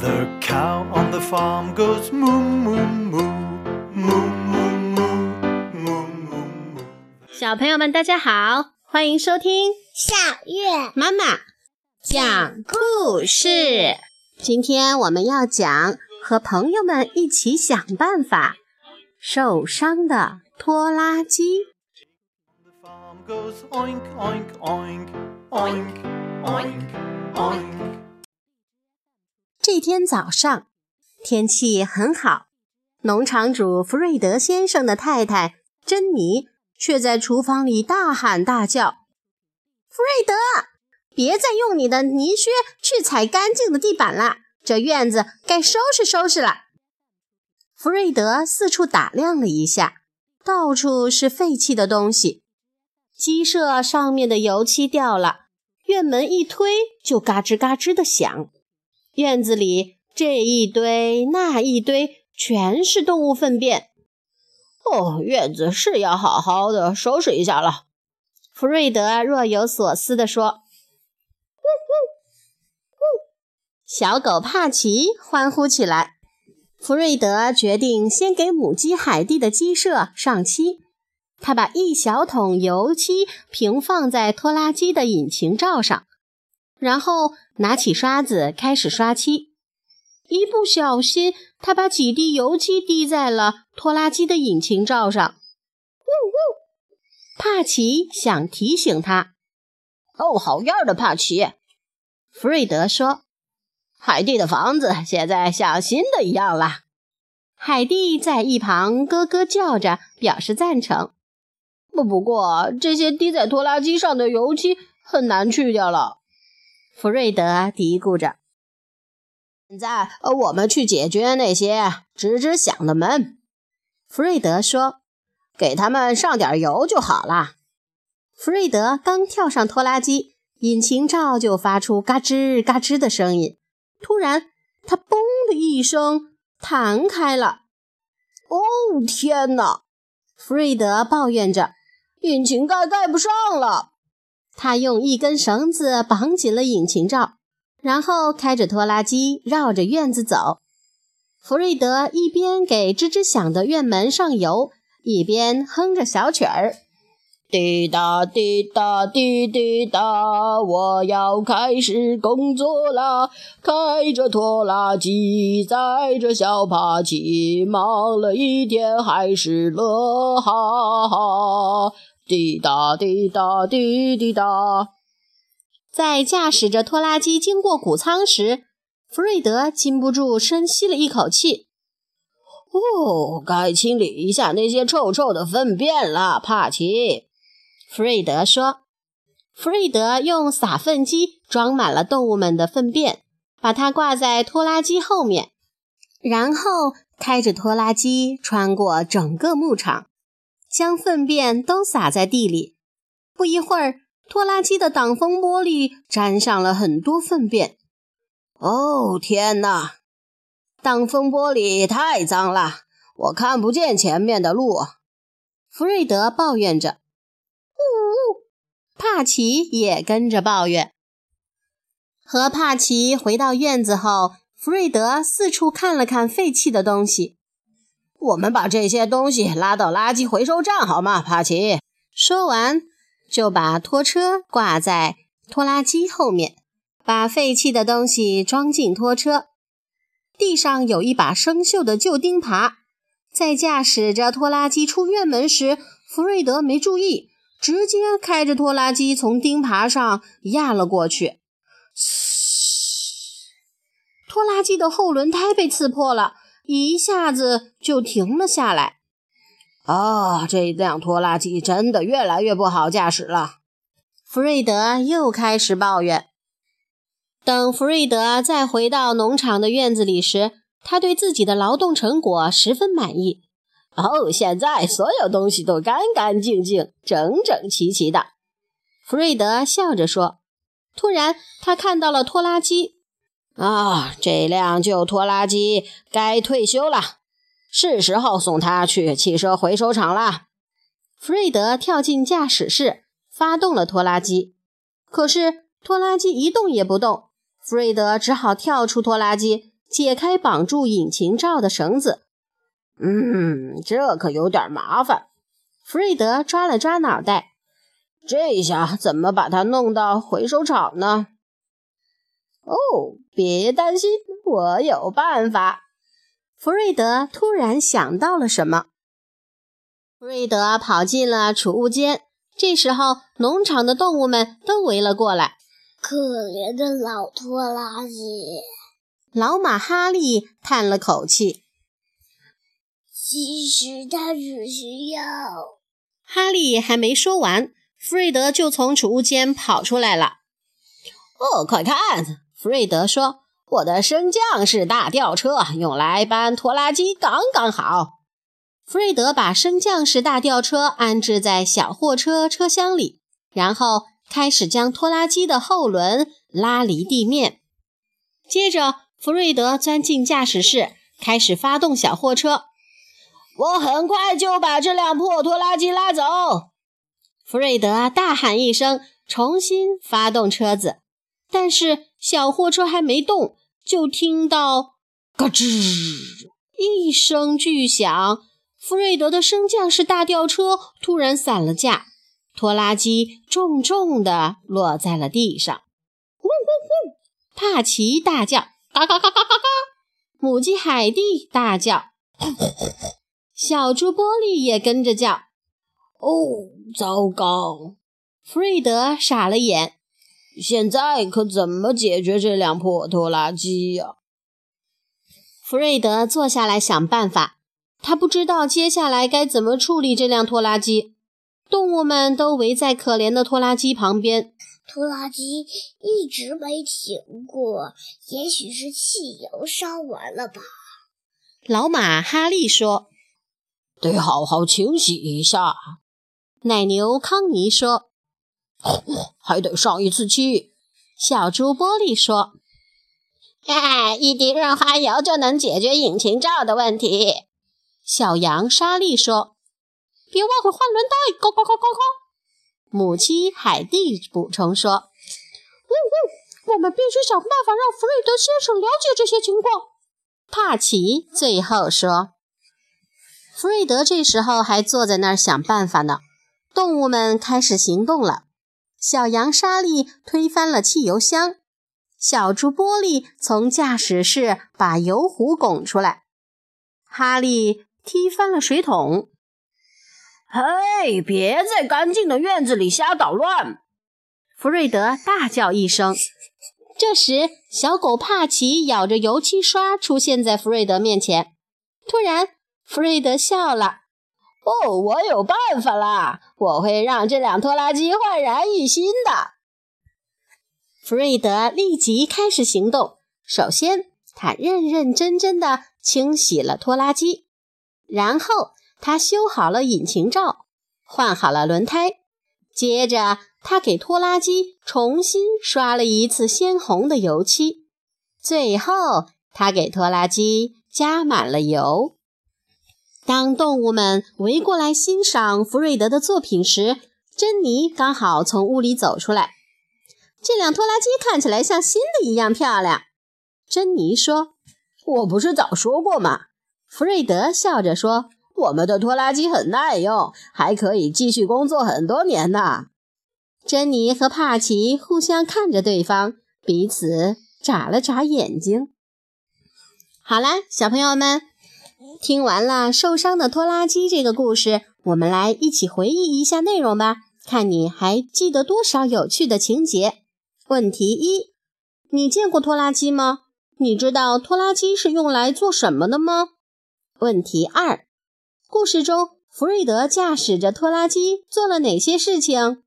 The cow on the farm goes moo moo moo moo moo moo moo moo. 小朋友们，大家好，欢迎收听小月妈妈讲故事。今天我们要讲和朋友们一起想办法受伤的拖拉机。The farm goes oink oink oink oink oink oink. 这天早上，天气很好，农场主弗瑞德先生的太太珍妮却在厨房里大喊大叫：“弗瑞德，别再用你的泥靴去踩干净的地板了，这院子该收拾收拾了。”弗瑞德四处打量了一下，到处是废弃的东西，鸡舍上面的油漆掉了，院门一推就嘎吱嘎吱的响。院子里这一堆那一堆，全是动物粪便。哦，院子是要好好的收拾一下了。弗瑞德若有所思地说：“！”小狗帕奇欢呼起来。弗瑞德决定先给母鸡海蒂的鸡舍上漆。他把一小桶油漆平放在拖拉机的引擎罩上。然后拿起刷子开始刷漆，一不小心，他把几滴油漆滴在了拖拉机的引擎罩上。呜呜！帕奇想提醒他：“哦，好样的，帕奇！”弗瑞德说：“海蒂的房子现在像新的一样了。”海蒂在一旁咯咯叫着，表示赞成。不，不过这些滴在拖拉机上的油漆很难去掉了。弗瑞德嘀咕着：“现在，呃，我们去解决那些吱吱响的门。”弗瑞德说：“给他们上点油就好了。”弗瑞德刚跳上拖拉机，引擎罩就发出嘎吱嘎吱的声音。突然，它“嘣”的一声弹开了。“哦，天哪！”弗瑞德抱怨着，“引擎盖盖不上了。”他用一根绳子绑紧了引擎罩，然后开着拖拉机绕着院子走。弗瑞德一边给吱吱响的院门上油，一边哼着小曲儿：“滴答滴答滴滴答，我要开始工作啦！开着拖拉机，载着小帕奇，忙了一天还是乐哈哈。”滴答滴答滴滴答，在驾驶着拖拉机经过谷仓时，弗瑞德禁不住深吸了一口气。哦，该清理一下那些臭臭的粪便了，帕奇。弗瑞德说。弗瑞德用撒粪机装满了动物们的粪便，把它挂在拖拉机后面，然后开着拖拉机穿过整个牧场。将粪便都撒在地里。不一会儿，拖拉机的挡风玻璃沾上了很多粪便。哦，天哪！挡风玻璃太脏了，我看不见前面的路。弗瑞德抱怨着。呜呜！帕奇也跟着抱怨。和帕奇回到院子后，弗瑞德四处看了看废弃的东西。我们把这些东西拉到垃圾回收站好吗，帕奇？说完，就把拖车挂在拖拉机后面，把废弃的东西装进拖车。地上有一把生锈的旧钉耙，在驾驶着拖拉机出院门时，弗瑞德没注意，直接开着拖拉机从钉耙上压了过去。嘶！拖拉机的后轮胎被刺破了。一下子就停了下来。哦，这辆拖拉机真的越来越不好驾驶了。弗瑞德又开始抱怨。等弗瑞德再回到农场的院子里时，他对自己的劳动成果十分满意。哦，现在所有东西都干干净净、整整齐齐的。弗瑞德笑着说。突然，他看到了拖拉机。啊，这辆旧拖拉机该退休了，是时候送它去汽车回收厂啦。弗瑞德跳进驾驶室，发动了拖拉机。可是拖拉机一动也不动，弗瑞德只好跳出拖拉机，解开绑住引擎罩的绳子。嗯，这可有点麻烦。弗瑞德抓了抓脑袋，这下怎么把它弄到回收厂呢？哦，别担心，我有办法。弗瑞德突然想到了什么。弗瑞德跑进了储物间，这时候农场的动物们都围了过来。可怜的老拖拉机，老马哈利叹了口气。其实他只需要……哈利还没说完，弗瑞德就从储物间跑出来了。哦，快看！弗瑞德说：“我的升降式大吊车用来搬拖拉机刚刚好。”弗瑞德把升降式大吊车安置在小货车车厢里，然后。开始将拖拉机的后轮拉离地面，接着弗瑞德钻进驾驶室，开始发动小货车。我很快就把这辆破拖拉机拉走！弗瑞德大喊一声，重新发动车子。但是小货车还没动，就听到“咯吱”一声巨响，弗瑞德的升降式大吊车突然散了架。拖拉机重重地落在了地上，嗡嗡嗡！帕奇大叫，嘎嘎嘎嘎嘎嘎！母鸡海蒂大叫，小猪波利也跟着叫。哦，糟糕！弗瑞德傻了眼，现在可怎么解决这辆破拖拉机呀？弗瑞德坐下来想办法，他不知道接下来该怎么处理这辆拖拉机。动物们都围在可怜的拖拉机旁边。拖拉机一直没停过，也许是汽油烧完了吧？老马哈利说：“得好好清洗一下。”奶牛康尼说：“还得上一次去。”小猪波利说：“哎，一滴润滑油就能解决引擎罩的问题。”小羊莎莉说。别忘了换轮胎！咕咕咕咕咕！母鸡海蒂补充说：“呜呜，我们必须想办法让弗瑞德先生了解这些情况。”帕奇最后说：“弗瑞德这时候还坐在那儿想办法呢。”动物们开始行动了。小羊莎莉推翻了汽油箱，小猪玻璃从驾驶室把油壶拱出来，哈利踢翻了水桶。嘿，别在干净的院子里瞎捣乱！弗瑞德大叫一声。这时，小狗帕奇咬着油漆刷出现在弗瑞德面前。突然，弗瑞德笑了：“哦，我有办法啦！我会让这辆拖拉机焕然一新的。”弗瑞德立即开始行动。首先，他认认真真地清洗了拖拉机，然后。他修好了引擎罩，换好了轮胎，接着他给拖拉机重新刷了一次鲜红的油漆，最后他给拖拉机加满了油。当动物们围过来欣赏弗瑞德的作品时，珍妮刚好从屋里走出来。这辆拖拉机看起来像新的一样漂亮，珍妮说：“我不是早说过吗？”弗瑞德笑着说。我们的拖拉机很耐用，还可以继续工作很多年呢。珍妮和帕奇互相看着对方，彼此眨了眨眼睛。好啦，小朋友们，听完了《受伤的拖拉机》这个故事，我们来一起回忆一下内容吧，看你还记得多少有趣的情节。问题一：你见过拖拉机吗？你知道拖拉机是用来做什么的吗？问题二。故事中，弗瑞德驾驶着拖拉机做了哪些事情？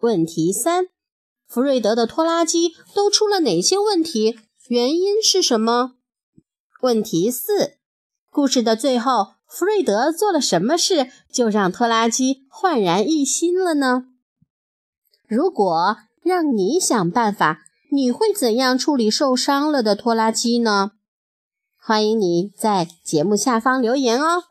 问题三：弗瑞德的拖拉机都出了哪些问题？原因是什么？问题四：故事的最后，弗瑞德做了什么事，就让拖拉机焕然一新了呢？如果让你想办法，你会怎样处理受伤了的拖拉机呢？欢迎你在节目下方留言哦。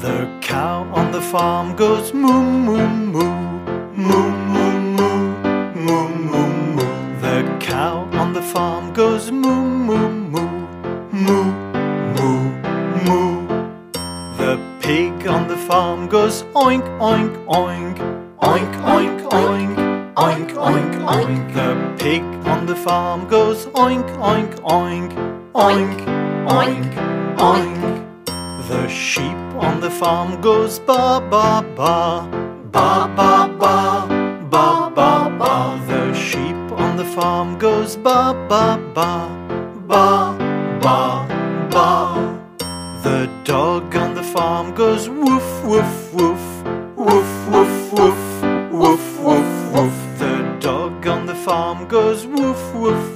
The cow on the farm goes moo moo moo oink, oink, oink, oink, oink, oink. The sheep on the farm goes ba ba ba, ba ba ba, ba ba ba. The sheep on the farm goes ba ba ba, ba ba ba. The dog on the farm goes woof woof woof, woof woof woof, woof woof woof. The dog on the farm goes woof woof woof.